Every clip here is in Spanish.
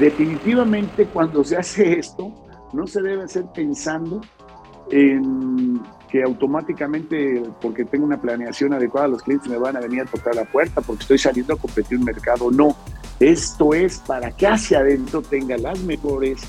Definitivamente cuando se hace esto, no se debe hacer pensando en que automáticamente, porque tengo una planeación adecuada, los clientes me van a venir a tocar la puerta porque estoy saliendo a competir un mercado. No, esto es para que hacia adentro tenga las mejores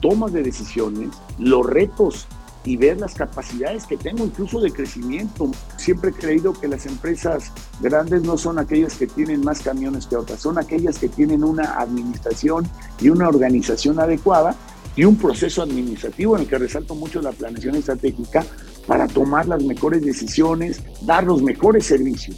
tomas de decisiones, los retos y ver las capacidades que tengo incluso de crecimiento. Siempre he creído que las empresas grandes no son aquellas que tienen más camiones que otras, son aquellas que tienen una administración y una organización adecuada y un proceso administrativo en el que resalto mucho la planeación estratégica para tomar las mejores decisiones, dar los mejores servicios.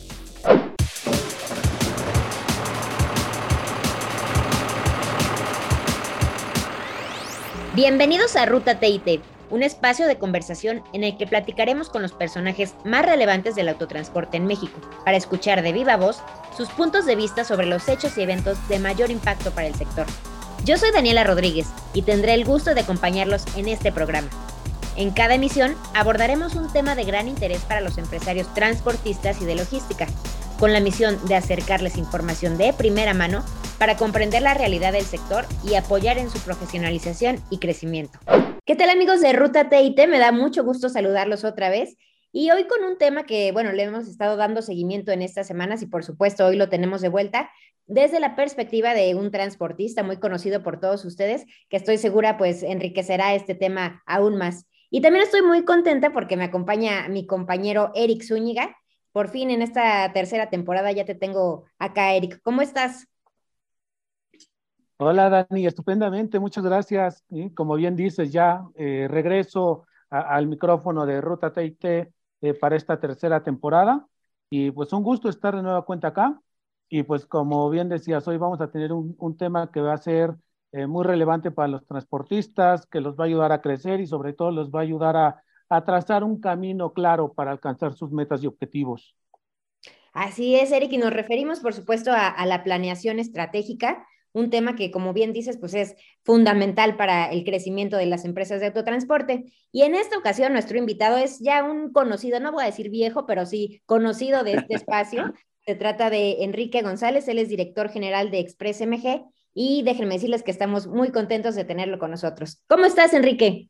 Bienvenidos a Ruta TIT, un espacio de conversación en el que platicaremos con los personajes más relevantes del autotransporte en México, para escuchar de viva voz sus puntos de vista sobre los hechos y eventos de mayor impacto para el sector. Yo soy Daniela Rodríguez y tendré el gusto de acompañarlos en este programa. En cada emisión abordaremos un tema de gran interés para los empresarios transportistas y de logística, con la misión de acercarles información de primera mano para comprender la realidad del sector y apoyar en su profesionalización y crecimiento. ¿Qué tal amigos de Ruta TIT? Me da mucho gusto saludarlos otra vez. Y hoy con un tema que, bueno, le hemos estado dando seguimiento en estas semanas y por supuesto hoy lo tenemos de vuelta desde la perspectiva de un transportista muy conocido por todos ustedes, que estoy segura pues enriquecerá este tema aún más. Y también estoy muy contenta porque me acompaña mi compañero Eric Zúñiga. Por fin en esta tercera temporada ya te tengo acá, Eric. ¿Cómo estás? Hola Dani, estupendamente, muchas gracias. Como bien dices, ya eh, regreso al micrófono de Ruta TIT eh, para esta tercera temporada y pues un gusto estar de nueva cuenta acá. Y pues como bien decías, hoy vamos a tener un, tema que va a ser eh, muy relevante para los transportistas, que los va a ayudar a crecer y sobre todo los va a ayudar a, trazar un camino claro para alcanzar sus metas y objetivos. Así es, Eric, y nos referimos, por supuesto, a la planeación estratégica un tema que, como bien dices, pues es fundamental para el crecimiento de las empresas de autotransporte. Y en esta ocasión nuestro invitado es ya un conocido, no voy a decir viejo, pero sí conocido de este espacio. Se trata de Enrique González, él es director general de Express MG y déjenme decirles que estamos muy contentos de tenerlo con nosotros. ¿Cómo estás, Enrique?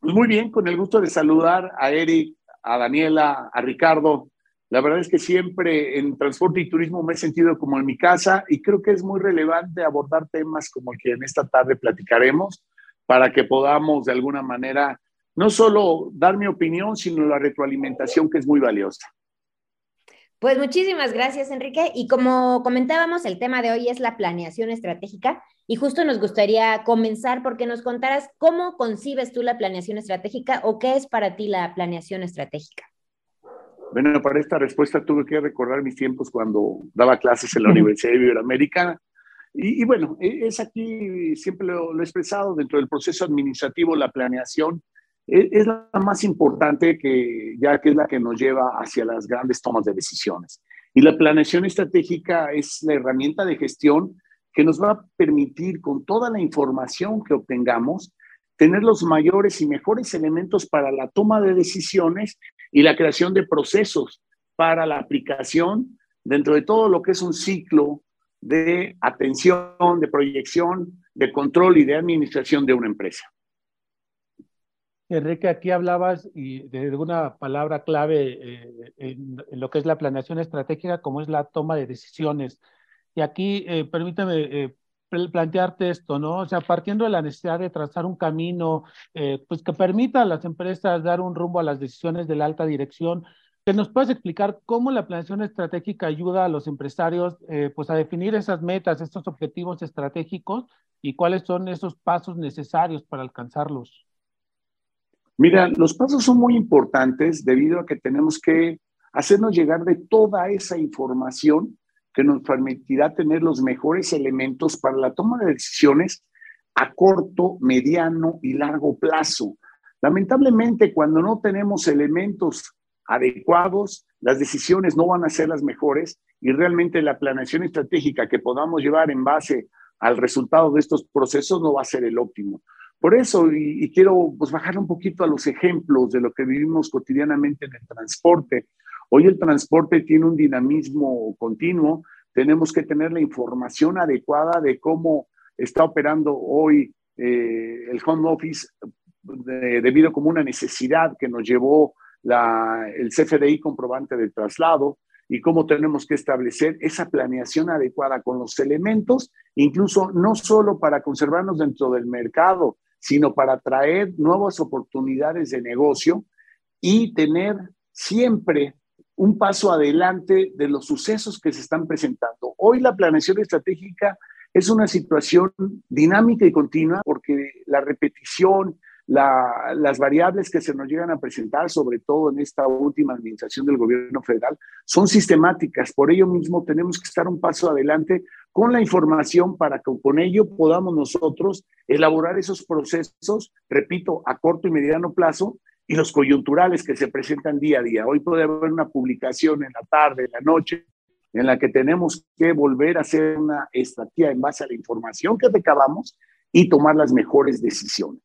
Pues muy bien, con el gusto de saludar a Eric, a Daniela, a Ricardo, la verdad es que siempre en transporte y turismo me he sentido como en mi casa y creo que es muy relevante abordar temas como el que en esta tarde platicaremos para que podamos de alguna manera no solo dar mi opinión, sino la retroalimentación que es muy valiosa. Pues muchísimas gracias, Enrique. Y como comentábamos, el tema de hoy es la planeación estratégica y justo nos gustaría comenzar porque nos contaras cómo concibes tú la planeación estratégica o qué es para ti la planeación estratégica. Bueno, para esta respuesta tuve que recordar mis tiempos cuando daba clases en la Universidad Iberoamericana. Y, y bueno, e, es aquí, siempre lo, he expresado, dentro del proceso administrativo, la planeación es, es, la más importante, que, ya que es la que nos lleva hacia las grandes tomas de decisiones. Y la planeación estratégica es la herramienta de gestión que nos va a permitir, con toda la información que obtengamos, tener los mayores y mejores elementos para la toma de decisiones y la creación de procesos para la aplicación dentro de todo lo que es un ciclo de atención, de proyección, de control y de administración de una empresa. Enrique, aquí hablabas de una palabra clave eh, en, lo que es la planeación estratégica, como es la toma de decisiones. Y aquí, eh, permítame eh, plantearte esto, ¿no? O sea, partiendo de la necesidad de trazar un camino, eh, pues que permita a las empresas dar un rumbo a las decisiones de la alta dirección, que nos puedes explicar cómo la planeación estratégica ayuda a los empresarios, eh, pues a definir esas metas, estos objetivos estratégicos y cuáles son esos pasos necesarios para alcanzarlos. Mira, los pasos son muy importantes debido a que tenemos que hacernos llegar de toda esa información que nos permitirá tener los mejores elementos para la toma de decisiones a corto, mediano y largo plazo. Lamentablemente, cuando no tenemos elementos adecuados, las decisiones no van a ser las mejores y realmente la planeación estratégica que podamos llevar en base al resultado de estos procesos no va a ser el óptimo. Por eso, y, quiero pues, bajar un poquito a los ejemplos de lo que vivimos cotidianamente en el transporte. Hoy el transporte tiene un dinamismo continuo, tenemos que tener la información adecuada de cómo está operando hoy eh, el home office debido como una necesidad que nos llevó el CFDI comprobante del traslado y cómo tenemos que establecer esa planeación adecuada con los elementos, incluso no solo para conservarnos dentro del mercado, sino para traer nuevas oportunidades de negocio y tener siempre un paso adelante de los sucesos que se están presentando. Hoy la planeación estratégica es una situación dinámica y continua porque la repetición, las variables que se nos llegan a presentar, sobre todo en esta última administración del gobierno federal, son sistemáticas. Por ello mismo tenemos que estar un paso adelante con la información para que con ello podamos nosotros elaborar esos procesos, repito, a corto y mediano plazo, y los coyunturales que se presentan día a día. Hoy puede haber una publicación en la tarde, en la noche, en la que tenemos que volver a hacer una estrategia en base a la información que recabamos y tomar las mejores decisiones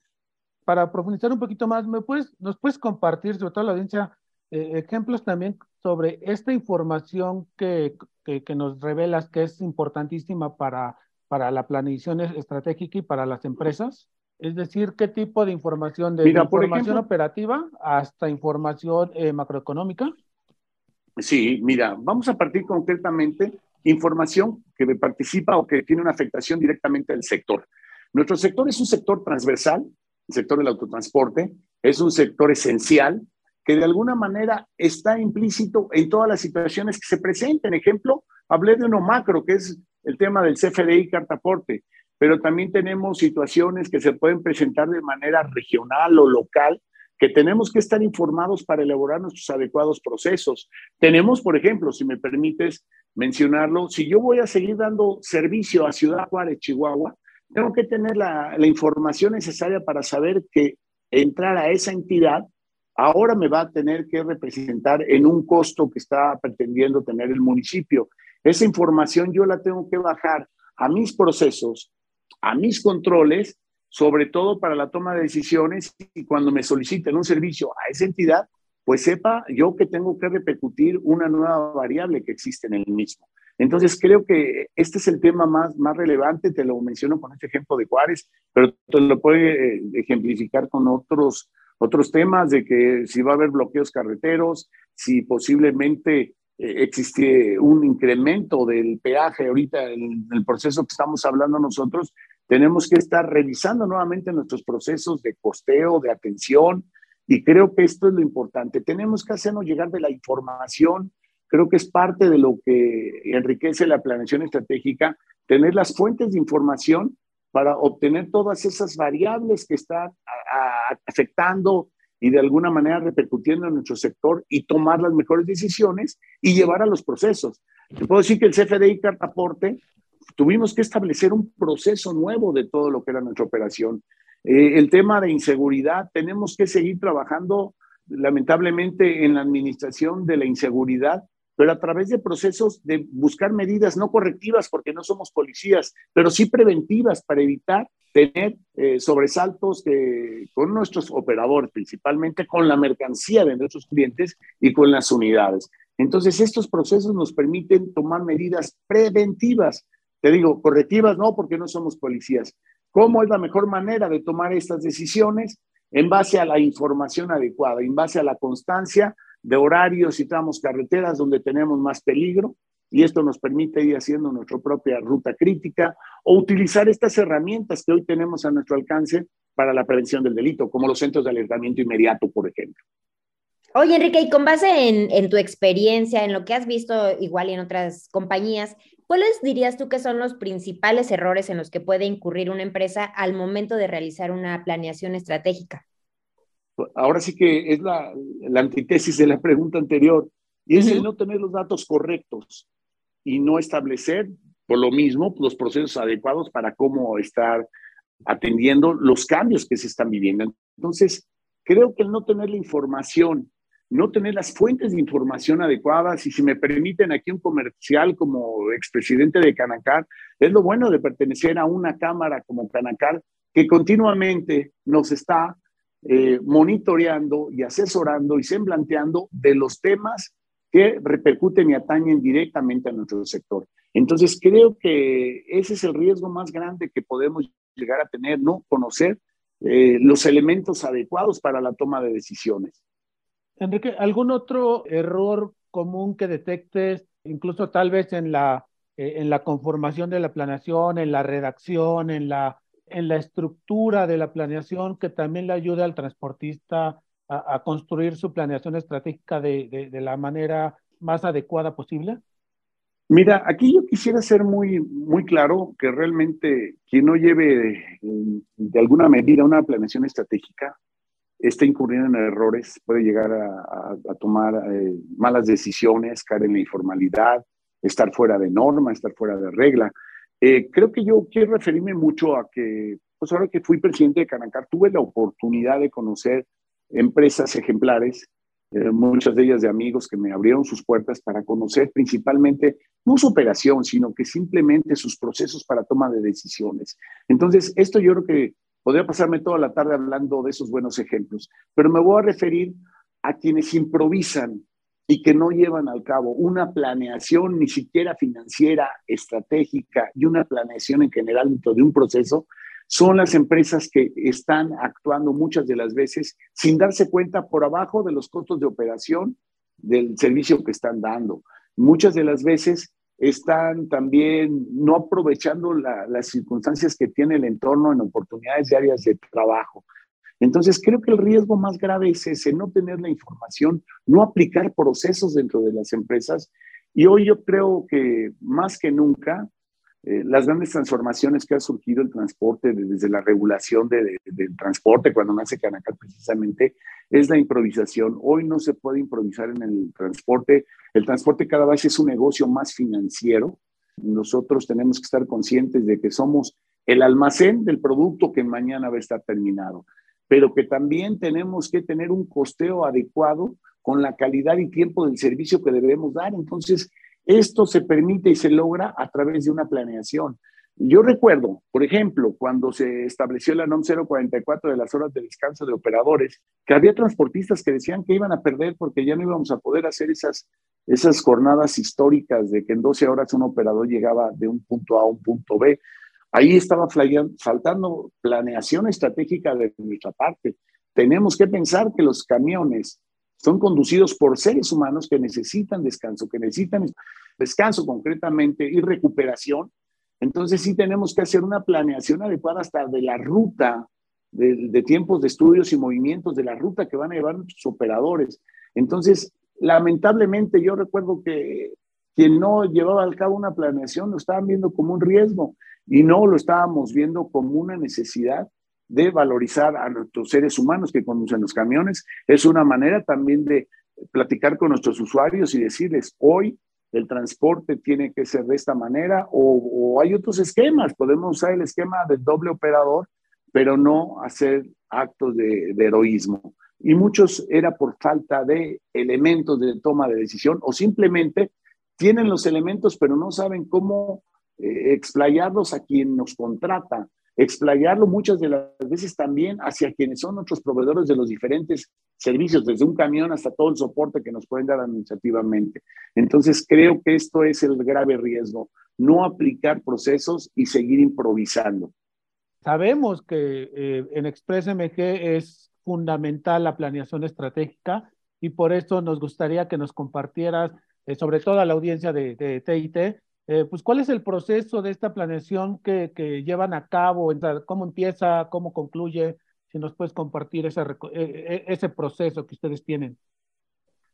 para profundizar un poquito más, ¿me puedes, ¿nos puedes compartir, sobre todo la audiencia, eh, ejemplos también sobre esta información que, que, nos revelas que es importantísima para, para la planificación estratégica y para las empresas? Es decir, ¿qué tipo de información? ¿De información operativa hasta información eh, macroeconómica? Sí, mira, vamos a partir concretamente información que participa o que tiene una afectación directamente al sector. Nuestro sector es un sector transversal el sector del autotransporte, es un sector esencial que de alguna manera está implícito en todas las situaciones que se presenten. Ejemplo, hablé de uno macro, que es el tema del CFDI cartaporte, pero también tenemos situaciones que se pueden presentar de manera regional o local que tenemos que estar informados para elaborar nuestros adecuados procesos. Tenemos, por ejemplo, si me permites mencionarlo, si yo voy a seguir dando servicio a Ciudad Juárez, Chihuahua, tengo que tener la, información necesaria para saber que entrar a esa entidad ahora me va a tener que representar en un costo que está pretendiendo tener el municipio. Esa información yo la tengo que bajar a mis procesos, a mis controles, sobre todo para la toma de decisiones y cuando me soliciten un servicio a esa entidad, pues sepa yo que tengo que repercutir una nueva variable que existe en el mismo. Entonces, creo que este es el tema más, más relevante, te lo menciono con este ejemplo de Juárez, pero te lo puede eh, ejemplificar con otros, otros temas de que si va a haber bloqueos carreteros, si posiblemente eh, existe un incremento del peaje ahorita en el proceso que estamos hablando nosotros, tenemos que estar revisando nuevamente nuestros procesos de costeo, de atención, y creo que esto es lo importante. Tenemos que hacernos llegar de la información creo que es parte de lo que enriquece la planeación estratégica, tener las fuentes de información para obtener todas esas variables que están afectando y de alguna manera repercutiendo en nuestro sector y tomar las mejores decisiones y llevar a los procesos. Te puedo decir que el CFDI Cartaporte tuvimos que establecer un proceso nuevo de todo lo que era nuestra operación. Eh, el tema de inseguridad, tenemos que seguir trabajando lamentablemente en la administración de la inseguridad pero a través de procesos de buscar medidas no correctivas, porque no somos policías, pero sí preventivas para evitar tener eh, sobresaltos con nuestros operadores, principalmente con la mercancía de nuestros clientes y con las unidades. Entonces, estos procesos nos permiten tomar medidas preventivas. Te digo, correctivas no, porque no somos policías. ¿Cómo es la mejor manera de tomar estas decisiones? En base a la información adecuada, en base a la constancia, de horarios y tramos carreteras donde tenemos más peligro y esto nos permite ir haciendo nuestra propia ruta crítica o utilizar estas herramientas que hoy tenemos a nuestro alcance para la prevención del delito, como los centros de alertamiento inmediato, por ejemplo. Oye, Enrique, y con base en, en, tu experiencia, en lo que has visto igual en otras compañías, ¿cuáles dirías tú que son los principales errores en los que puede incurrir una empresa al momento de realizar una planeación estratégica? ahora sí que es la, la antítesis de la pregunta anterior, y es el no tener los datos correctos y no establecer, por lo mismo, los procesos adecuados para cómo estar atendiendo los cambios que se están viviendo. Entonces, creo que el no tener la información, no tener las fuentes de información adecuadas, y si me permiten aquí un comercial como expresidente de Canacar, es lo bueno de pertenecer a una cámara como Canacar que continuamente nos está eh, monitoreando y asesorando y semblanteando de los temas que repercuten y atañen directamente a nuestro sector. Entonces, creo que ese es el riesgo más grande que podemos llegar a tener, ¿no? Conocer eh, los elementos adecuados para la toma de decisiones. Enrique, ¿algún otro error común que detectes, incluso tal vez en la, eh, en la conformación de la planeación, en la redacción, en la, en la estructura de la planeación, que también le ayude al transportista a, construir su planeación estratégica de, de, la manera más adecuada posible? Mira, aquí yo quisiera ser muy, muy claro que realmente quien no lleve de, alguna medida una planeación estratégica está incurriendo en errores, puede llegar a, tomar eh, malas decisiones, caer en la informalidad, estar fuera de norma, estar fuera de regla. Eh, creo que yo quiero referirme mucho a que, pues ahora que fui presidente de Canacar, tuve la oportunidad de conocer empresas ejemplares, eh, muchas de ellas de amigos que me abrieron sus puertas para conocer principalmente no su operación, sino que simplemente sus procesos para toma de decisiones. Entonces, esto yo creo que podría pasarme toda la tarde hablando de esos buenos ejemplos, pero me voy a referir a quienes improvisan y que no llevan al cabo una planeación ni siquiera financiera, estratégica y una planeación en general dentro de un proceso, son las empresas que están actuando muchas de las veces sin darse cuenta por abajo de los costos de operación del servicio que están dando. Muchas de las veces están también no aprovechando las circunstancias que tiene el entorno en oportunidades diarias de trabajo. Entonces, creo que el riesgo más grave es ese, no tener la información, no aplicar procesos dentro de las empresas. Y hoy yo creo que más que nunca, eh, las grandes transformaciones que ha surgido el transporte, desde la regulación del transporte, cuando nace Canacar precisamente, es la improvisación. Hoy no se puede improvisar en el transporte. El transporte cada vez es un negocio más financiero. Nosotros tenemos que estar conscientes de que somos el almacén del producto que mañana va a estar terminado pero que también tenemos que tener un costeo adecuado con la calidad y tiempo del servicio que debemos dar. Entonces, esto se permite y se logra a través de una planeación. Yo recuerdo, por ejemplo, cuando se estableció la NOM 044 de las horas de descanso de operadores, que había transportistas que decían que iban a perder porque ya no íbamos a poder hacer esas, esas jornadas históricas de que en 12 horas un operador llegaba de un punto A a un punto B. Ahí estaba faltando planeación estratégica de nuestra parte. Tenemos que pensar que los camiones son conducidos por seres humanos que necesitan descanso, que necesitan descanso concretamente y recuperación. Entonces sí tenemos que hacer una planeación adecuada hasta de la ruta, de, tiempos de estudios y movimientos, de la ruta que van a llevar nuestros operadores. Entonces, lamentablemente yo recuerdo que quien no llevaba al cabo una planeación lo estaban viendo como un riesgo y no lo estábamos viendo como una necesidad de valorizar a nuestros seres humanos que conducen los camiones. Es una manera también de platicar con nuestros usuarios y decirles, hoy el transporte tiene que ser de esta manera o, hay otros esquemas. Podemos usar el esquema del doble operador, pero no hacer actos de, heroísmo. Y muchos era por falta de elementos de toma de decisión o simplemente tienen los elementos, pero no saben cómo eh, explayarlos a quien nos contrata, explayarlo muchas de las veces también hacia quienes son nuestros proveedores de los diferentes servicios, desde un camión hasta todo el soporte que nos pueden dar administrativamente. Entonces, creo que esto es el grave riesgo, no aplicar procesos y seguir improvisando. Sabemos que eh, en Express MG es fundamental la planeación estratégica y por eso nos gustaría que nos compartieras eh, sobre todo a la audiencia de, de TIT, eh, pues cuál es el proceso de esta planeación que, que llevan a cabo, cómo empieza, cómo concluye, si nos puedes compartir ese, eh, ese proceso que ustedes tienen.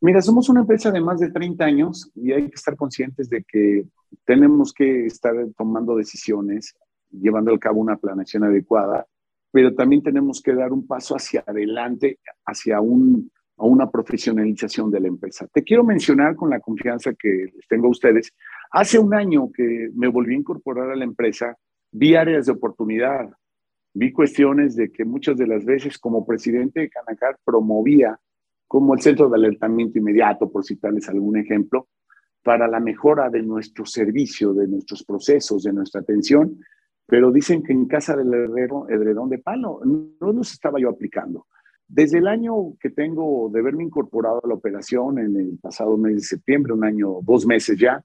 Mira, somos una empresa de más de 30 años y hay que estar conscientes de que tenemos que estar tomando decisiones, llevando a cabo una planeación adecuada, pero también tenemos que dar un paso hacia adelante, hacia un, a una profesionalización de la empresa. Te quiero mencionar con la confianza que tengo a ustedes. Hace un año que me volví a incorporar a la empresa, vi áreas de oportunidad, vi cuestiones de que muchas de las veces como presidente de Canacar promovía como el centro de alertamiento inmediato, por citarles algún ejemplo, para la mejora de nuestro servicio, de nuestros procesos, de nuestra atención, pero dicen que en casa del herrero, edredón de palo, no los estaba yo aplicando. Desde el año que tengo de haberme incorporado a la operación en el pasado mes de septiembre, un año, dos meses ya,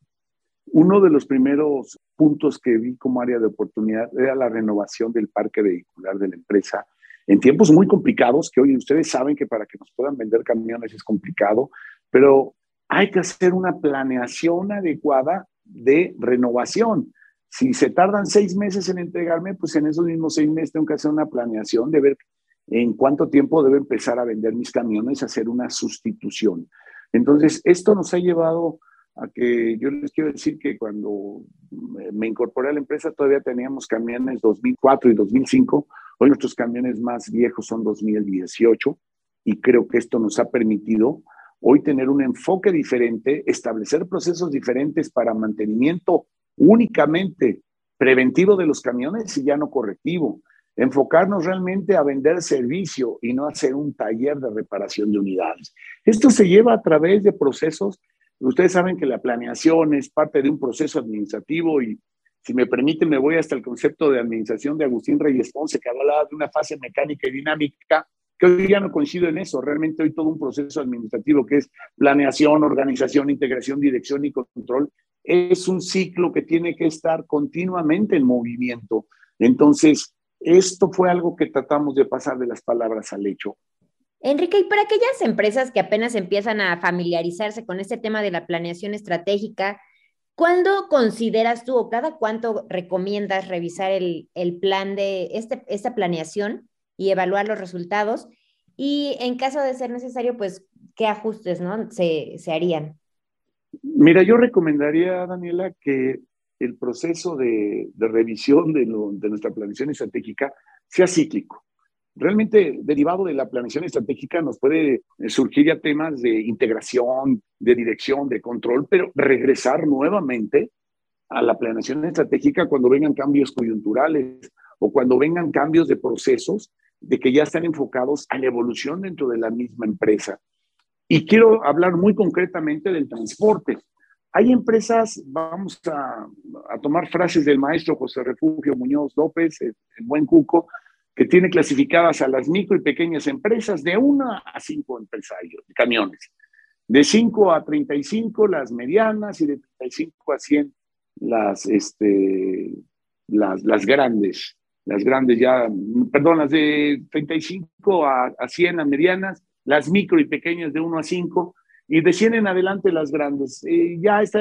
Uno de los primeros puntos que vi como área de oportunidad era la renovación del parque vehicular de la empresa en tiempos muy complicados, que hoy ustedes saben que para que nos puedan vender camiones es complicado, pero hay que hacer una planeación adecuada de renovación. Si se tardan seis meses en entregarme, pues en esos mismos seis meses tengo que hacer una planeación de ver en cuánto tiempo debo empezar a vender mis camiones, hacer una sustitución. Entonces, esto nos ha llevado a que yo les quiero decir que cuando me incorporé a la empresa todavía teníamos camiones 2004 y 2005. Hoy nuestros camiones más viejos son 2018 y creo que esto nos ha permitido hoy tener un enfoque diferente, establecer procesos diferentes para mantenimiento únicamente preventivo de los camiones y ya no correctivo. Enfocarnos realmente a vender servicio y no hacer un taller de reparación de unidades. Esto se lleva a través de procesos. Ustedes saben que la planeación es parte de un proceso administrativo y si me permiten me voy hasta el concepto de administración de Agustín Reyes Ponce que hablaba de una fase mecánica y dinámica que hoy ya no coincido en eso. Realmente hoy todo un proceso administrativo que es planeación, organización, integración, dirección y control es un ciclo que tiene que estar continuamente en movimiento. Entonces, esto fue algo que tratamos de pasar de las palabras al hecho. Enrique, y para aquellas empresas que apenas empiezan a familiarizarse con este tema de la planeación estratégica, ¿cuándo consideras tú o cada cuánto recomiendas revisar el, plan de este, esta planeación y evaluar los resultados? Y en caso de ser necesario, pues, ¿qué ajustes ¿no? se, se harían? Mira, yo recomendaría, Daniela, que el proceso de, revisión de, nuestra planeación estratégica sea cíclico. Realmente, derivado de la planeación estratégica, nos puede surgir ya temas de integración, de dirección, de control, pero regresar nuevamente a la planeación estratégica cuando vengan cambios coyunturales o cuando vengan cambios de procesos de que ya están enfocados a la evolución dentro de la misma empresa. Y quiero hablar muy concretamente del transporte. Hay empresas, vamos a, tomar frases del maestro José Refugio Muñoz López, el, buen Cuco, que tiene clasificadas a las micro y pequeñas empresas de 1 a 5 empresarios, camiones. De 5 a 35 las medianas y de 35 a 100 las, este, las, las grandes. Las grandes ya, perdón, las de 35 a, a 100 las medianas las micro y pequeñas de 1 a 5 y de 100 en adelante las grandes. Eh, ya esta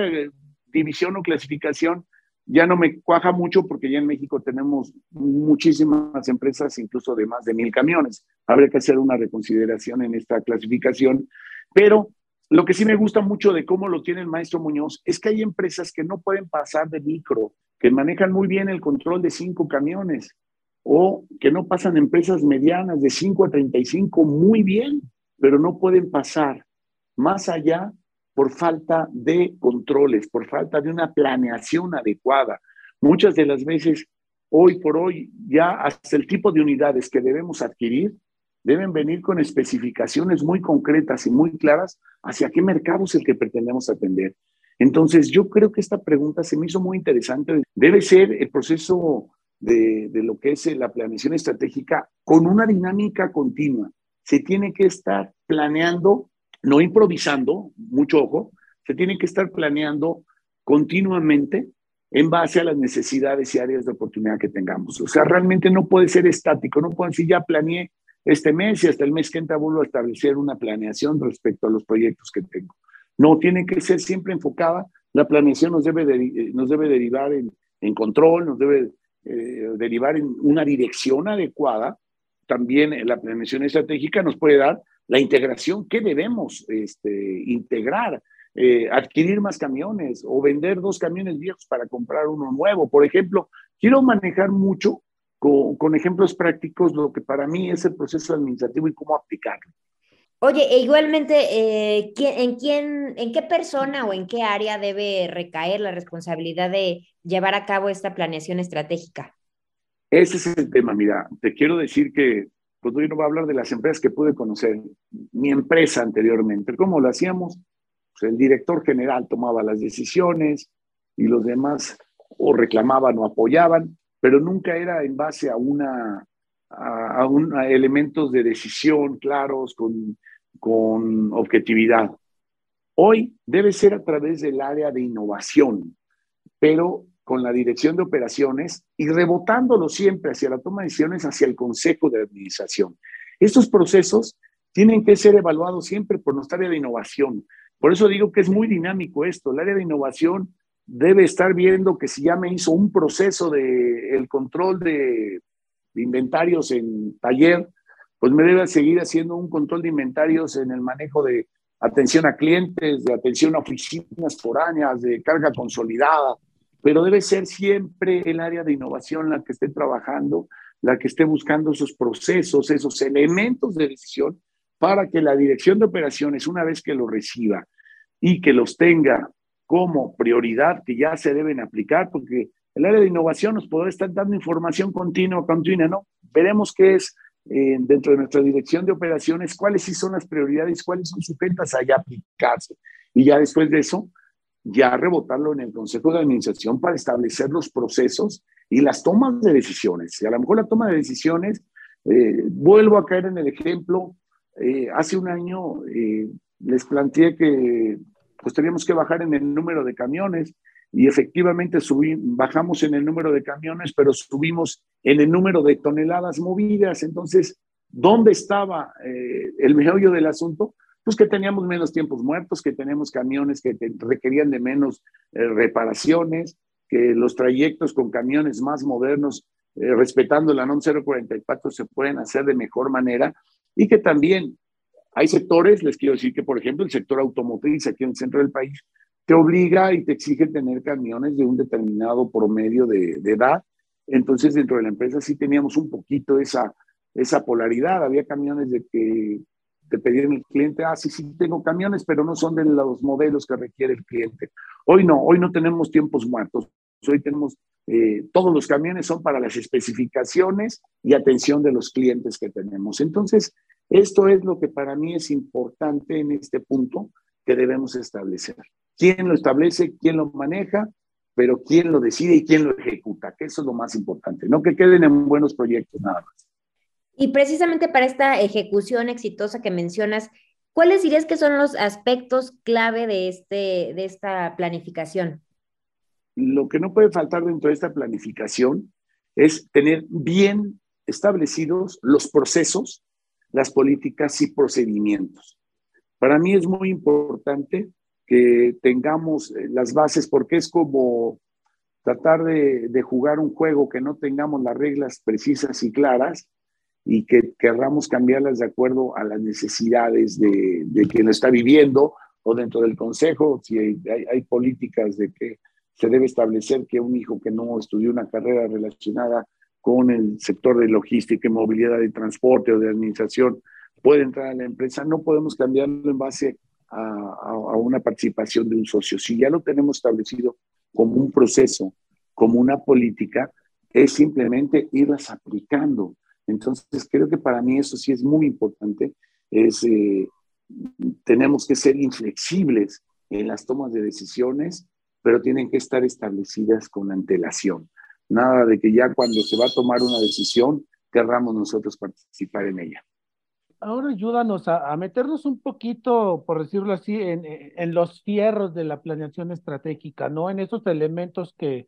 división o clasificación ya no me cuaja mucho porque ya en México tenemos muchísimas empresas, incluso de más de mil camiones. Habría que hacer una reconsideración en esta clasificación, pero lo que sí me gusta mucho de cómo lo tiene el maestro Muñoz es que hay empresas que no pueden pasar de micro, que manejan muy bien el control de cinco camiones o que no pasan empresas medianas de 5 a 35 muy bien pero no pueden pasar más allá por falta de controles, por falta de una planeación adecuada. Muchas de las veces, hoy por hoy, ya hasta el tipo de unidades que debemos adquirir deben venir con especificaciones muy concretas y muy claras hacia qué mercado es el que pretendemos atender. Entonces, yo creo que esta pregunta se me hizo muy interesante. Debe ser el proceso de, de lo que es la planeación estratégica con una dinámica continua se tiene que estar planeando, no improvisando, mucho ojo, se tiene que estar planeando continuamente en base a las necesidades y áreas de oportunidad que tengamos. O sea, realmente no puede ser estático, no puedo decir ya planeé este mes y hasta el mes que entra vuelvo a establecer una planeación respecto a los proyectos que tengo. No, tiene que ser siempre enfocada, la planeación nos debe, eh, nos debe derivar en, control, nos debe eh, derivar en una dirección adecuada también la planeación estratégica nos puede dar la integración que debemos este, integrar, eh, adquirir más camiones o vender dos camiones viejos para comprar uno nuevo. Por ejemplo, quiero manejar mucho con, ejemplos prácticos lo que para mí es el proceso administrativo y cómo aplicarlo. Oye, e igualmente, eh, ¿en, quién, ¿en qué persona o en qué área debe recaer la responsabilidad de llevar a cabo esta planeación estratégica? Ese es el tema. Mira, te quiero decir que pues yo no voy a hablar de las empresas que pude conocer, mi empresa anteriormente. ¿Cómo lo hacíamos? Pues el director general tomaba las decisiones y los demás o reclamaban o apoyaban, pero nunca era en base a una a, un, elementos de decisión claros con, con objetividad. Hoy debe ser a través del área de innovación, pero con la dirección de operaciones y rebotándolo siempre hacia la toma de decisiones, hacia el Consejo de Administración. Estos procesos tienen que ser evaluados siempre por nuestra área de innovación. Por eso digo que es muy dinámico esto. El área de innovación debe estar viendo que si ya me hizo un proceso de el control de, inventarios en taller, pues me debe seguir haciendo un control de inventarios en el manejo de atención a clientes, de atención a oficinas foráneas, de carga consolidada, pero debe ser siempre el área de innovación la que esté trabajando, la que esté buscando esos procesos, esos elementos de decisión para que la dirección de operaciones, una vez que lo reciba y que los tenga como prioridad que ya se deben aplicar, porque el área de innovación nos podrá estar dando información continua, continua, ¿no? Veremos qué es eh, dentro de nuestra dirección de operaciones, cuáles sí son las prioridades, cuáles son sujetas a ya aplicarse. Y ya después de eso, ya rebotarlo en el Consejo de Administración para establecer los procesos y las tomas de decisiones. Y a lo mejor la toma de decisiones, eh, vuelvo a caer en el ejemplo, eh, hace un año les planteé que pues teníamos que bajar en el número de camiones y efectivamente bajamos en el número de camiones, pero subimos en el número de toneladas movidas. Entonces, ¿dónde estaba eh, el meollo del asunto? Pues que teníamos menos tiempos muertos, que tenemos camiones que requerían de menos eh, reparaciones, que los trayectos con camiones más modernos, eh, respetando la NOM 044, se pueden hacer de mejor manera y que también hay sectores, les quiero decir que, por ejemplo, el sector automotriz aquí en el centro del país te obliga y te exige tener camiones de un determinado promedio de, edad. Entonces, dentro de la empresa sí teníamos un poquito esa, esa polaridad. Había camiones de que te pedían el cliente, ah, sí, sí, tengo camiones, pero no son de los modelos que requiere el cliente. Hoy no, hoy no tenemos tiempos muertos. Hoy tenemos, eh, todos los camiones son para las especificaciones y atención de los clientes que tenemos. Entonces, esto es lo que para mí es importante en este punto que debemos establecer. ¿Quién lo establece? ¿Quién lo maneja? Pero quién lo decide y quién lo ejecuta, que eso es lo más importante, no que queden en buenos proyectos nada más. Y precisamente para esta ejecución exitosa que mencionas, ¿cuáles dirías que son los aspectos clave de, este, de esta planificación? Lo que no puede faltar dentro de esta planificación es tener bien establecidos los procesos las políticas y procedimientos. Para mí es muy importante que tengamos eh, las bases porque es como tratar de, jugar un juego que no tengamos las reglas precisas y claras y que querramos cambiarlas de acuerdo a las necesidades de, quien lo está viviendo o dentro del consejo, si hay, hay, políticas de que se debe establecer que un hijo que no estudió una carrera relacionada con el sector de logística y movilidad de transporte o de administración puede entrar a la empresa, no podemos cambiarlo en base a, a, una participación de un socio. Si ya lo tenemos establecido como un proceso, como una política, es simplemente irlas aplicando. Entonces, creo que para mí eso sí es muy importante. Es, eh, tenemos que ser inflexibles en las tomas de decisiones, pero tienen que estar establecidas con antelación. Nada de que ya cuando se va a tomar una decisión, querramos nosotros participar en ella. Ahora ayúdanos a, meternos un poquito, por decirlo así, en, en, los fierros de la planeación estratégica, ¿no? En esos elementos que,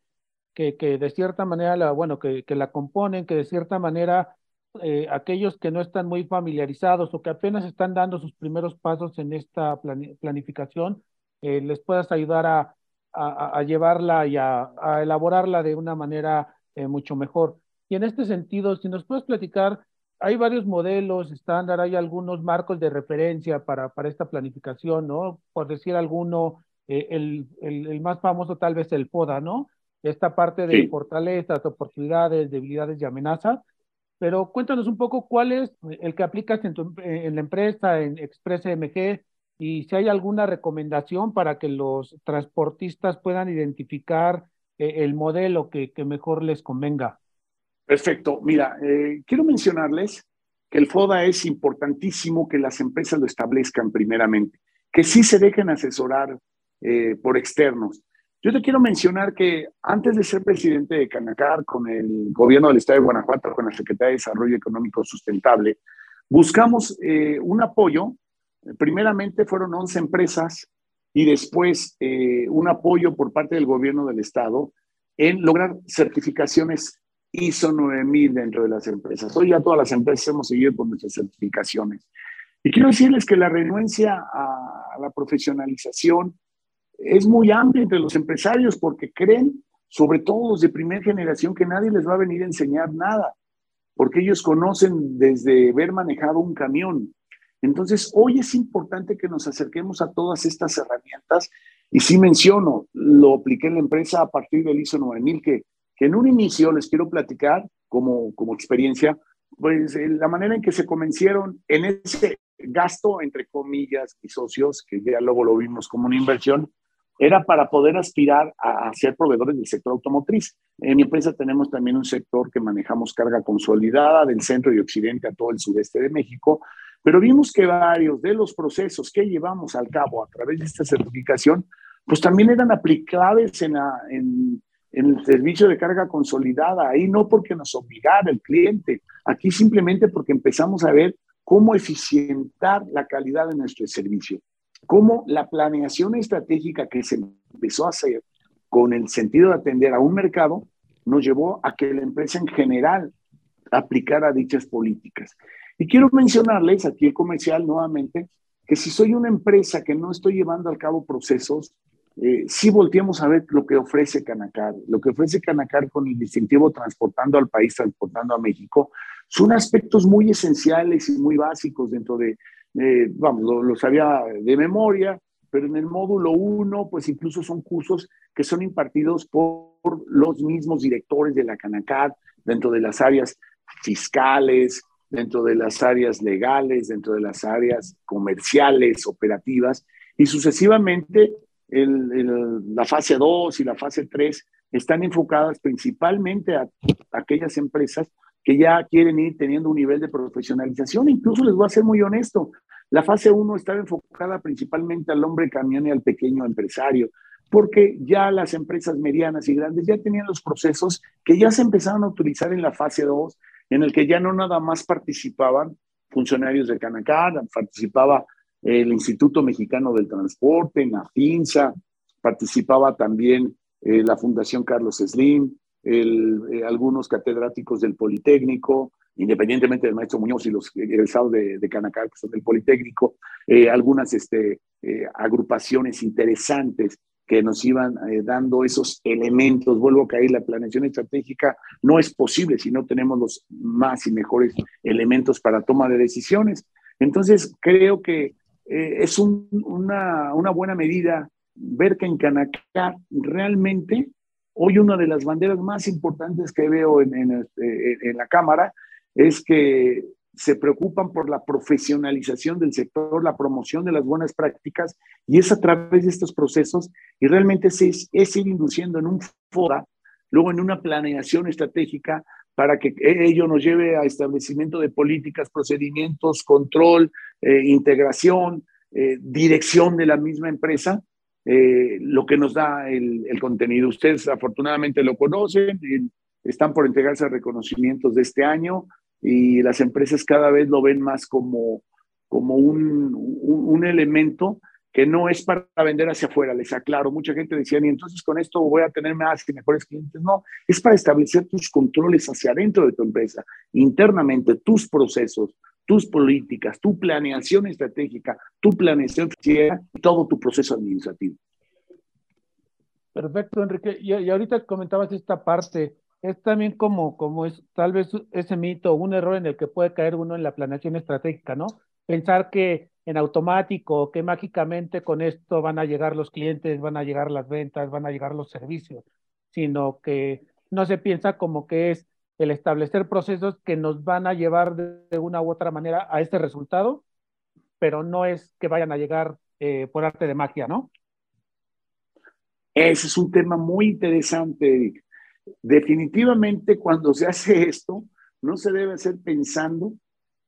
que, que de cierta manera, la, bueno, que, que la componen, que de cierta manera eh, aquellos que no están muy familiarizados o que apenas están dando sus primeros pasos en esta planificación, eh, les puedas ayudar a, a, llevarla y a, elaborarla de una manera eh, mucho mejor. Y en este sentido, si nos puedes platicar, hay varios modelos estándar, hay algunos marcos de referencia para, para esta planificación, ¿no? Por decir alguno, el, el, más famoso tal vez el FODA, ¿no? Esta parte de fortalezas, oportunidades, debilidades y amenazas. Pero cuéntanos un poco cuál es el que aplicas en, la empresa, en Express MG, y si hay alguna recomendación para que los transportistas puedan identificar eh, el modelo que, mejor les convenga. Perfecto. Mira, eh, quiero mencionarles que el FODA es importantísimo que las empresas lo establezcan primeramente, que sí se dejen asesorar eh, por externos. Yo te quiero mencionar que antes de ser presidente de Canacar, con el gobierno del Estado de Guanajuato, con la Secretaría de Desarrollo Económico Sustentable, buscamos un apoyo Primeramente fueron 11 empresas y después eh, un apoyo por parte del gobierno del estado en lograr certificaciones ISO 9000 dentro de las empresas. Hoy ya todas las empresas hemos seguido con nuestras certificaciones. Y quiero decirles que la renuencia a la profesionalización es muy amplia entre los empresarios porque creen, sobre todo los de primera generación, que nadie les va a venir a enseñar nada, porque ellos conocen desde ver manejado un camión. Entonces, hoy es importante que nos acerquemos a todas estas herramientas y sí menciono, lo apliqué en la empresa a partir del ISO 9000, que, que en un inicio les quiero platicar como, como experiencia, pues eh, la manera en que se convencieron en ese gasto, entre comillas, y socios, que ya luego lo vimos como una inversión, era para poder aspirar a, ser proveedores del sector automotriz. En mi empresa tenemos también un sector que manejamos carga consolidada del centro y occidente a todo el sureste de México, pero vimos que varios de los procesos que llevamos al cabo a través de esta certificación, pues también eran aplicables en, en, en el servicio de carga consolidada. Ahí no porque nos obligara el cliente, aquí simplemente porque empezamos a ver cómo eficientar la calidad de nuestro servicio cómo la planeación estratégica que se empezó a hacer con el sentido de atender a un mercado nos llevó a que la empresa en general aplicara dichas políticas. Y quiero mencionarles aquí el comercial nuevamente, que si soy una empresa que no estoy llevando al cabo procesos, eh, sí volteamos a ver lo que ofrece Canacar. Lo que ofrece Canacar con el distintivo transportando al país, transportando a México, son aspectos muy esenciales y muy básicos dentro de, eh, vamos, lo, sabía de memoria, pero en el módulo 1, pues incluso son cursos que son impartidos por los mismos directores de la Canacat, dentro de las áreas fiscales, dentro de las áreas legales, dentro de las áreas comerciales, operativas, y sucesivamente la fase 2 y la fase 3 están enfocadas principalmente a aquellas empresas que ya quieren ir teniendo un nivel de profesionalización. Incluso les voy a ser muy honesto, la fase 1 estaba enfocada principalmente al hombre camión y al pequeño empresario, porque ya las empresas medianas y grandes ya tenían los procesos que ya se empezaron a utilizar en la fase 2, en el que ya no nada más participaban funcionarios de Canacar, participaba el Instituto Mexicano del Transporte, la FINSA, participaba también eh, la Fundación Carlos Slim, eh, algunos catedráticos del Politécnico, independientemente del maestro Muñoz y los egresados de, de Canacar, que son del Politécnico, eh, algunas este, eh, agrupaciones interesantes que nos iban dando esos elementos. Vuelvo a caer, la planeación estratégica no es posible si no tenemos los más y mejores elementos para toma de decisiones. Entonces, creo que es una, una buena medida ver que en Canacar realmente Hoy una de las banderas más importantes que veo en, este, la Cámara es que se preocupan por la profesionalización del sector, la promoción de las buenas prácticas, y es a través de estos procesos, y realmente es, es ir induciendo en un foro, luego en una planeación estratégica para que ello nos lleve a establecimiento de políticas, procedimientos, control, eh, integración, eh, dirección de la misma empresa, eh, lo que nos da el, contenido. Ustedes afortunadamente lo conocen, están por entregarse reconocimientos de este año y las empresas cada vez lo ven más como, como un, un, elemento que no es para vender hacia afuera, les aclaro. Mucha gente decía, y entonces con esto voy a tener más y mejores clientes. No, es para establecer tus controles hacia adentro de tu empresa, internamente, tus procesos, tus políticas, tu planeación estratégica, tu planeación financiera y todo tu proceso administrativo. Perfecto, Enrique. Y, ahorita comentabas esta parte, es también como, como es tal vez ese mito, un error en el que puede caer uno en la planeación estratégica, ¿no? Pensar que en automático, que mágicamente con esto van a llegar los clientes, van a llegar las ventas, van a llegar los servicios, sino que no se piensa como que es el establecer procesos que nos van a llevar de, una u otra manera a este resultado, pero no es que vayan a llegar eh, por arte de magia, ¿no? Ese es un tema muy interesante, Definitivamente cuando se hace esto, no se debe hacer pensando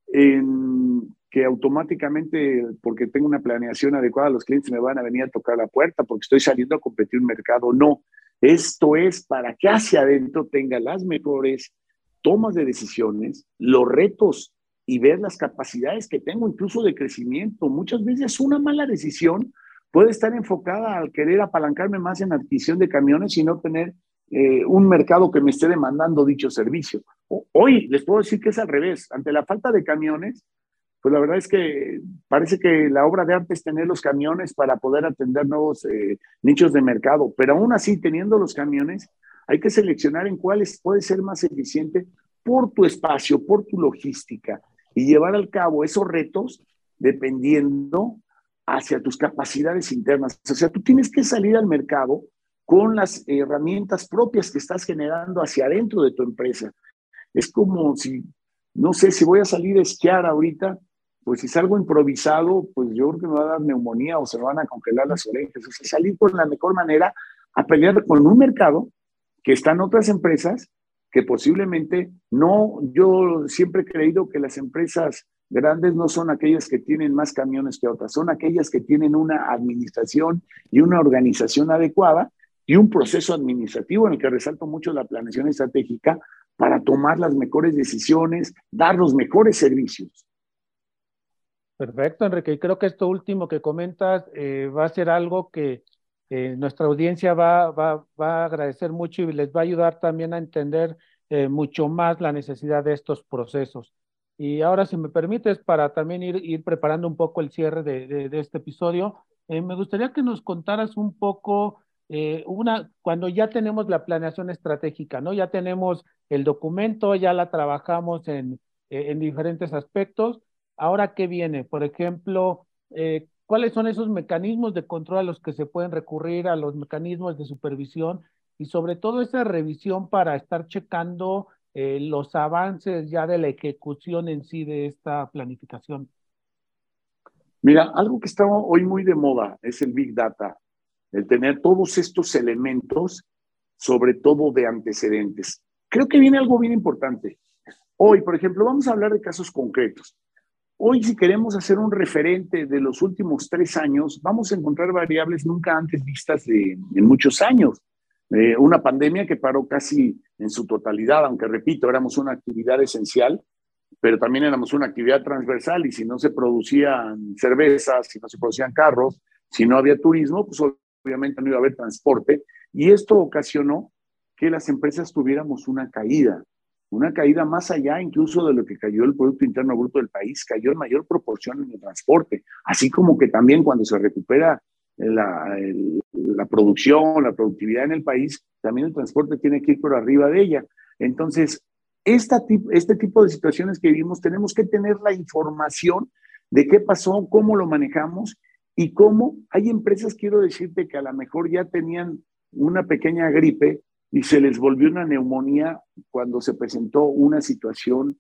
en que automáticamente, porque tengo una planeación adecuada, los clientes me van a venir a tocar la puerta porque estoy saliendo a competir un mercado. No, esto es para que hacia adentro tenga las mejores tomas de decisiones, los retos y ver las capacidades que tengo incluso de crecimiento. Muchas veces una mala decisión puede estar enfocada al querer apalancarme más en adquisición de camiones y no tener eh, un mercado que me esté demandando dicho servicio. Hoy les puedo decir que es al revés. Ante la falta de camiones, pues la verdad es que parece que la obra de arte es tener los camiones para poder atender nuevos eh, nichos de mercado, pero aún así, teniendo los camiones, hay que seleccionar en cuáles puede ser más eficiente por tu espacio, por tu logística y llevar al cabo esos retos dependiendo hacia tus capacidades internas. O sea, tú tienes que salir al mercado con las herramientas propias que estás generando hacia adentro de tu empresa. Es como si, no sé, si voy a salir a esquiar ahorita, pues si salgo improvisado, pues yo creo que me va a dar neumonía o se me van a congelar las orejas. O sea, salir con la mejor manera a pelear con un mercado que están otras empresas que posiblemente no, yo siempre he creído que las empresas grandes no son aquellas que tienen más camiones que otras, son aquellas que tienen una administración y una organización adecuada y un proceso administrativo en el que resalto mucho la planeación estratégica para tomar las mejores decisiones, dar los mejores servicios. Perfecto, Enrique. Y creo que esto último que comentas eh, va a ser algo que eh, nuestra audiencia va, a agradecer mucho y les va a ayudar también a entender eh, mucho más la necesidad de estos procesos. Y ahora, si me permites, para también ir, preparando un poco el cierre de, este episodio, me gustaría que nos contaras un poco eh, una, cuando ya tenemos la planeación estratégica, ¿no? Ya tenemos el documento, ya la trabajamos en, eh, en diferentes aspectos. Ahora, ¿qué viene? Por ejemplo, eh, ¿cuáles son esos mecanismos de control a los que se pueden recurrir, a los mecanismos de supervisión y sobre todo esa revisión para estar checando los avances ya de la ejecución en sí de esta planificación? Mira, algo que está hoy muy de moda es el Big Data el tener todos estos elementos, sobre todo de antecedentes. Creo que viene algo bien importante. Hoy, por ejemplo, vamos a hablar de casos concretos. Hoy, si queremos hacer un referente de los últimos tres años, vamos a encontrar variables nunca antes vistas de, en muchos años. Eh, una pandemia que paró casi en su totalidad, aunque repito, éramos una actividad esencial, pero también éramos una actividad transversal y si no se producían cervezas, si no se producían carros, si no había turismo, pues obviamente no iba a haber transporte, y esto ocasionó que las empresas tuviéramos una caída, una caída más allá incluso de lo que cayó el Producto Interno Bruto del país, cayó en mayor proporción en el transporte, así como que también cuando se recupera la, la producción, la productividad en el país, también el transporte tiene que ir por arriba de ella. Entonces, esta, este tipo de situaciones que vivimos, tenemos que tener la información de qué pasó, cómo lo manejamos y cómo hay empresas, quiero decirte, que a lo mejor ya tenían una pequeña gripe y se les volvió una neumonía cuando se presentó una situación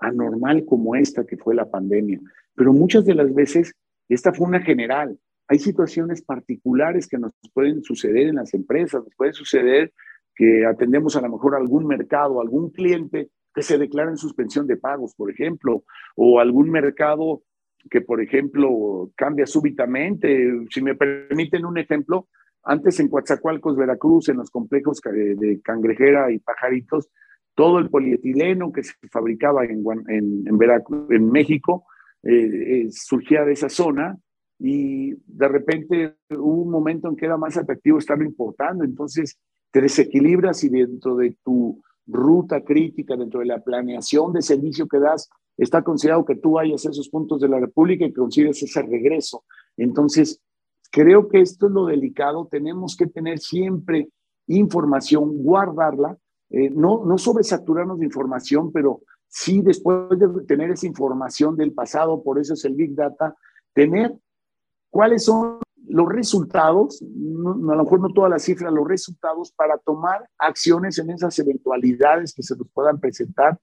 anormal como esta que fue la pandemia. Pero muchas de las veces esta fue una general. Hay situaciones particulares que nos pueden suceder en las empresas, nos puede suceder que atendemos a lo mejor algún mercado, algún cliente que se declara en suspensión de pagos, por ejemplo, o algún mercado que, por ejemplo, cambia súbitamente. Si me permiten un ejemplo, antes en Coatzacoalcos, Veracruz, en los complejos de cangrejera y pajaritos, todo el polietileno que se fabricaba en, en, en, México eh, eh, surgía de esa zona y de repente hubo un momento en que era más atractivo estarlo importando, entonces te desequilibras y dentro de tu ruta crítica, dentro de la planeación de servicio que das, está considerado que tú vayas a esos puntos de la República y consideres ese regreso. Entonces, creo que esto es lo delicado. Tenemos que tener siempre información, guardarla, eh, no, no sobresaturarnos de información, pero sí después de tener esa información del pasado, por eso es el Big Data, tener cuáles son los resultados, a lo mejor no todas las cifras, los resultados para tomar acciones en esas eventualidades que se nos puedan presentar.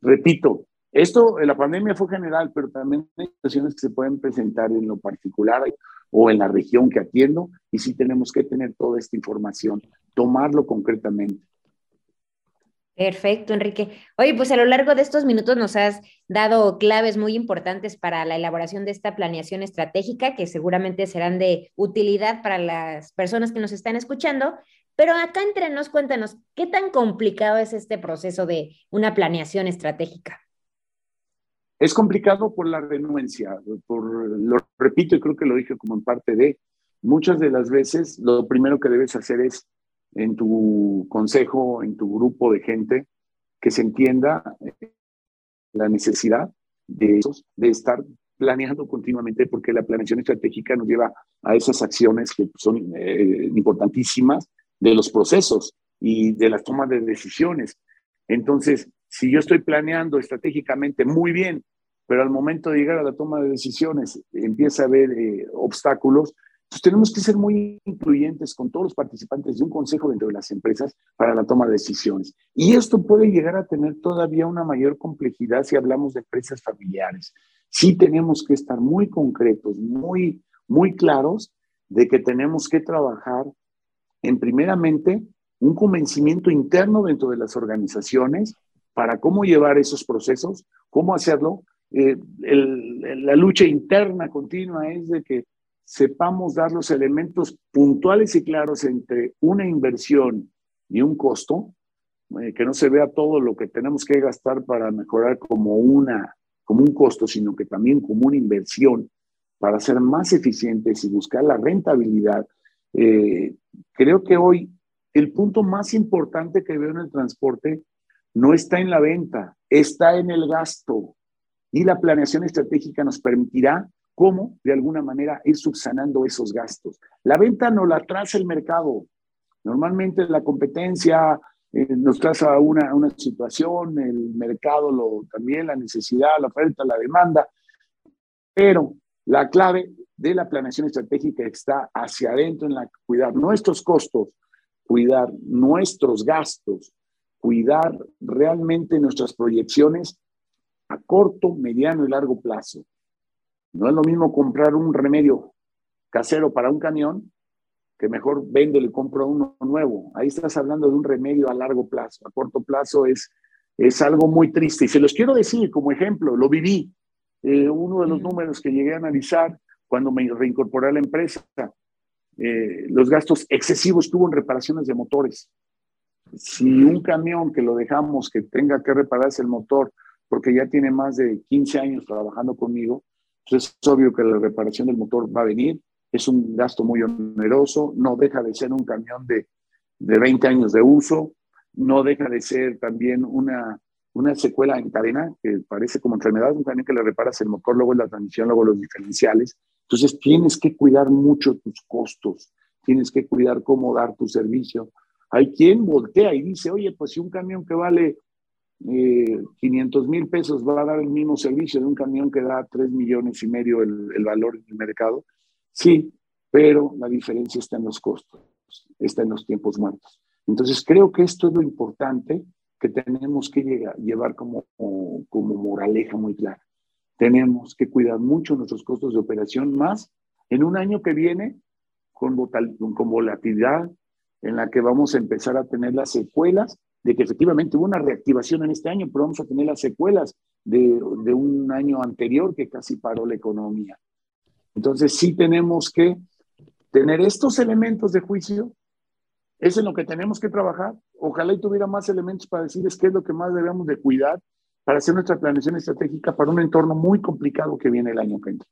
Repito, esto, la pandemia fue general, pero también hay situaciones que se pueden presentar en lo particular o en la región que atiendo y sí tenemos que tener toda esta información, tomarlo concretamente. Perfecto, Enrique. Oye, pues a lo largo de estos minutos nos has dado claves muy importantes para la elaboración de esta planeación estratégica que seguramente serán de utilidad para las personas que nos están escuchando. Pero acá entre nos, cuéntanos, ¿qué tan complicado es este proceso de una planeación estratégica? Es complicado por la renuencia, por, lo repito y creo que lo dije como en parte de, muchas de las veces lo primero que debes hacer es en tu consejo, en tu grupo de gente, que se entienda la necesidad de, de estar planeando continuamente porque la planeación estratégica nos lleva a esas acciones que son eh, importantísimas de los procesos y de las tomas de decisiones. Entonces, si yo estoy planeando estratégicamente muy bien, pero al momento de llegar a la toma de decisiones empieza a haber eh, obstáculos, pues tenemos que ser muy incluyentes con todos los participantes de un consejo dentro de las empresas para la toma de decisiones. Y esto puede llegar a tener todavía una mayor complejidad si hablamos de empresas familiares. Sí tenemos que estar muy concretos, muy, muy claros de que tenemos que trabajar en primeramente un convencimiento interno dentro de las organizaciones para cómo llevar esos procesos, cómo hacerlo. Eh, la lucha interna continua es de que sepamos dar los elementos puntuales y claros entre una inversión y un costo, eh, que no se vea todo lo que tenemos que gastar para mejorar como, una, como un costo, sino que también como una inversión para ser más eficientes y buscar la rentabilidad. Eh, creo que hoy el punto más importante que veo en el transporte no está en la venta, está en el gasto. Y la planeación estratégica nos permitirá cómo, de alguna manera, ir subsanando esos gastos. La venta no la traza el mercado. Normalmente la competencia eh, nos traza una, una situación, el mercado también, la necesidad, la oferta, la demanda, pero la clave de la planeación estratégica está hacia adentro en cuidar nuestros costos, cuidar nuestros gastos, cuidar realmente nuestras proyecciones a corto, mediano y largo plazo. No es lo mismo comprar un remedio casero para un camión que mejor vende y compro uno nuevo. Ahí estás hablando de un remedio a largo plazo. A corto plazo es, es algo muy triste. Y se los quiero decir como ejemplo, lo viví. Eh, uno de los números que llegué a analizar cuando me reincorporé a la empresa, eh, los gastos excesivos tuvo en reparaciones de motores. Si un camión que lo dejamos que tenga que repararse el motor porque ya tiene más de 15 años trabajando conmigo, es obvio que la reparación del motor va a venir, es un gasto muy oneroso, no deja de ser un camión de, de 20 años de uso, no deja de ser también una, una secuela en cadena, que parece como enfermedad, un camión que le reparas el motor, luego la transmisión, luego los diferenciales. Entonces tienes que cuidar mucho tus costos, tienes que cuidar cómo dar tu servicio. Hay quien voltea y dice, oye, pues si un camión que vale 500 eh, mil pesos va a dar el mismo servicio de un camión que da 3 millones y medio el, el valor del mercado. Sí, pero la diferencia está en los costos, está en los tiempos muertos. Entonces creo que esto es lo importante que tenemos que llegar, llevar como, como moraleja muy clara. Tenemos que cuidar mucho nuestros costos de operación, más en un año que viene con, con volatilidad, en la que vamos a empezar a tener las secuelas de que efectivamente hubo una reactivación en este año, pero vamos a tener las secuelas de, de un año anterior que casi paró la economía. Entonces sí tenemos que tener estos elementos de juicio, es en lo que tenemos que trabajar. Ojalá y tuviera más elementos para decirles qué es lo que más debemos de cuidar para hacer nuestra planeación estratégica para un entorno muy complicado que viene el año que entra.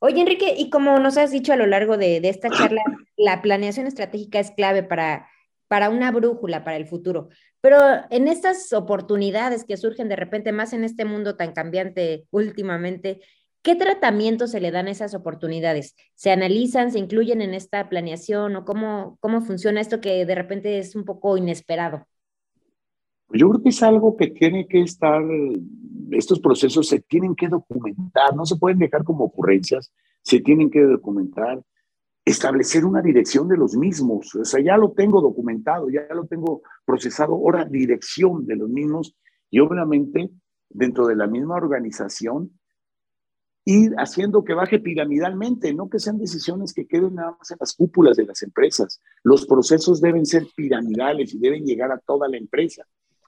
Oye, Enrique, y como nos has dicho a lo largo de, de esta charla, la planeación estratégica es clave para para una brújula para el futuro. Pero en estas oportunidades que surgen de repente más en este mundo tan cambiante últimamente, ¿qué tratamiento se le dan a esas oportunidades? ¿Se analizan, se incluyen en esta planeación o cómo, cómo funciona esto que de repente es un poco inesperado? Yo creo que es algo que tiene que estar, estos procesos se tienen que documentar, no se pueden dejar como ocurrencias, se tienen que documentar, establecer una dirección de los mismos. O sea, ya lo tengo documentado, ya lo tengo procesado, ahora dirección de los mismos y obviamente dentro de la misma organización ir haciendo que baje piramidalmente, no que sean decisiones que queden nada más en las cúpulas de las empresas. Los procesos deben ser piramidales y deben llegar a toda la empresa.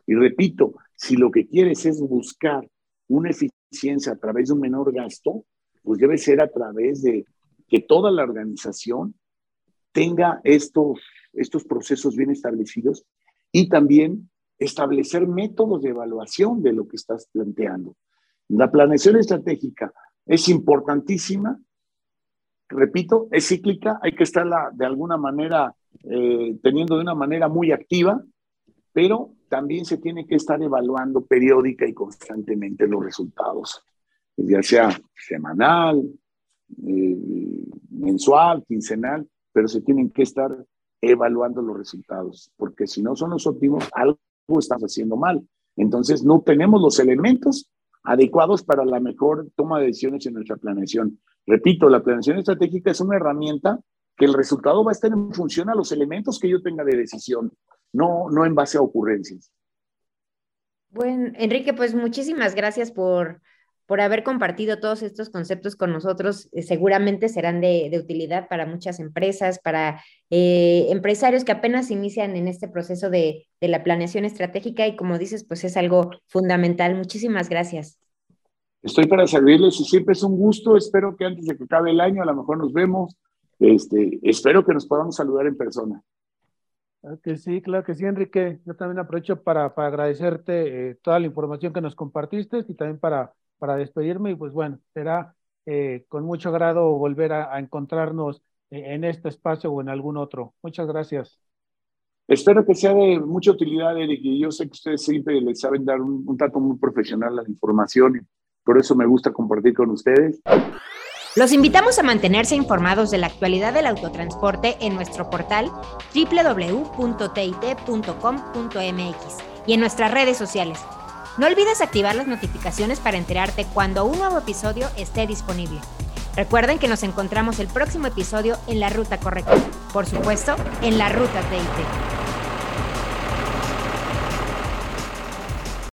Y repito, si lo que quieres es buscar una eficiencia a través de un menor gasto, pues debe ser a través de que toda la organización tenga estos, estos procesos bien establecidos y también establecer métodos de evaluación de lo que estás planteando. La planeación estratégica es importantísima repito, es cíclica, hay que estarla de alguna manera eh, teniendo de una manera muy activa, pero también se tiene que estar evaluando periódica y constantemente los resultados, ya sea semanal, eh, mensual, quincenal, pero se tienen que estar evaluando los resultados, porque si no son los óptimos, algo estás haciendo mal. Entonces, no tenemos los elementos adecuados para la mejor toma de decisiones en nuestra planeación. Repito, la planeación estratégica es una herramienta que el resultado va a estar en función a los elementos que yo tenga de decisión, no, no en base a ocurrencias. Bueno, Enrique, pues muchísimas gracias por, por haber compartido todos estos conceptos con nosotros. Eh, seguramente serán de, utilidad para muchas empresas, para eh, empresarios que apenas inician en este proceso de, de, la planeación estratégica y como dices, pues es algo fundamental. Muchísimas gracias. Estoy para servirles y siempre es un gusto. Espero que antes de que acabe el año a lo mejor nos vemos. Este, espero que nos podamos saludar en persona. Claro que sí, claro que sí, Enrique. Yo también aprovecho para, para agradecerte eh, toda la información que nos compartiste y también para para despedirme y pues bueno, será eh, con mucho grado volver a, encontrarnos eh, en este espacio o en algún otro. Muchas gracias. Espero que sea de mucha utilidad, Eric, y yo sé que ustedes siempre les saben dar un, un trato muy profesional a la información, y por eso me gusta compartir con ustedes. Los invitamos a mantenerse informados de la actualidad del autotransporte en nuestro portal www.tit.com.mx y en nuestras redes sociales no olvides activar las notificaciones para enterarte cuando un nuevo episodio esté disponible. Recuerden que nos encontramos el próximo episodio en la ruta correcta, por supuesto, en la ruta TIT.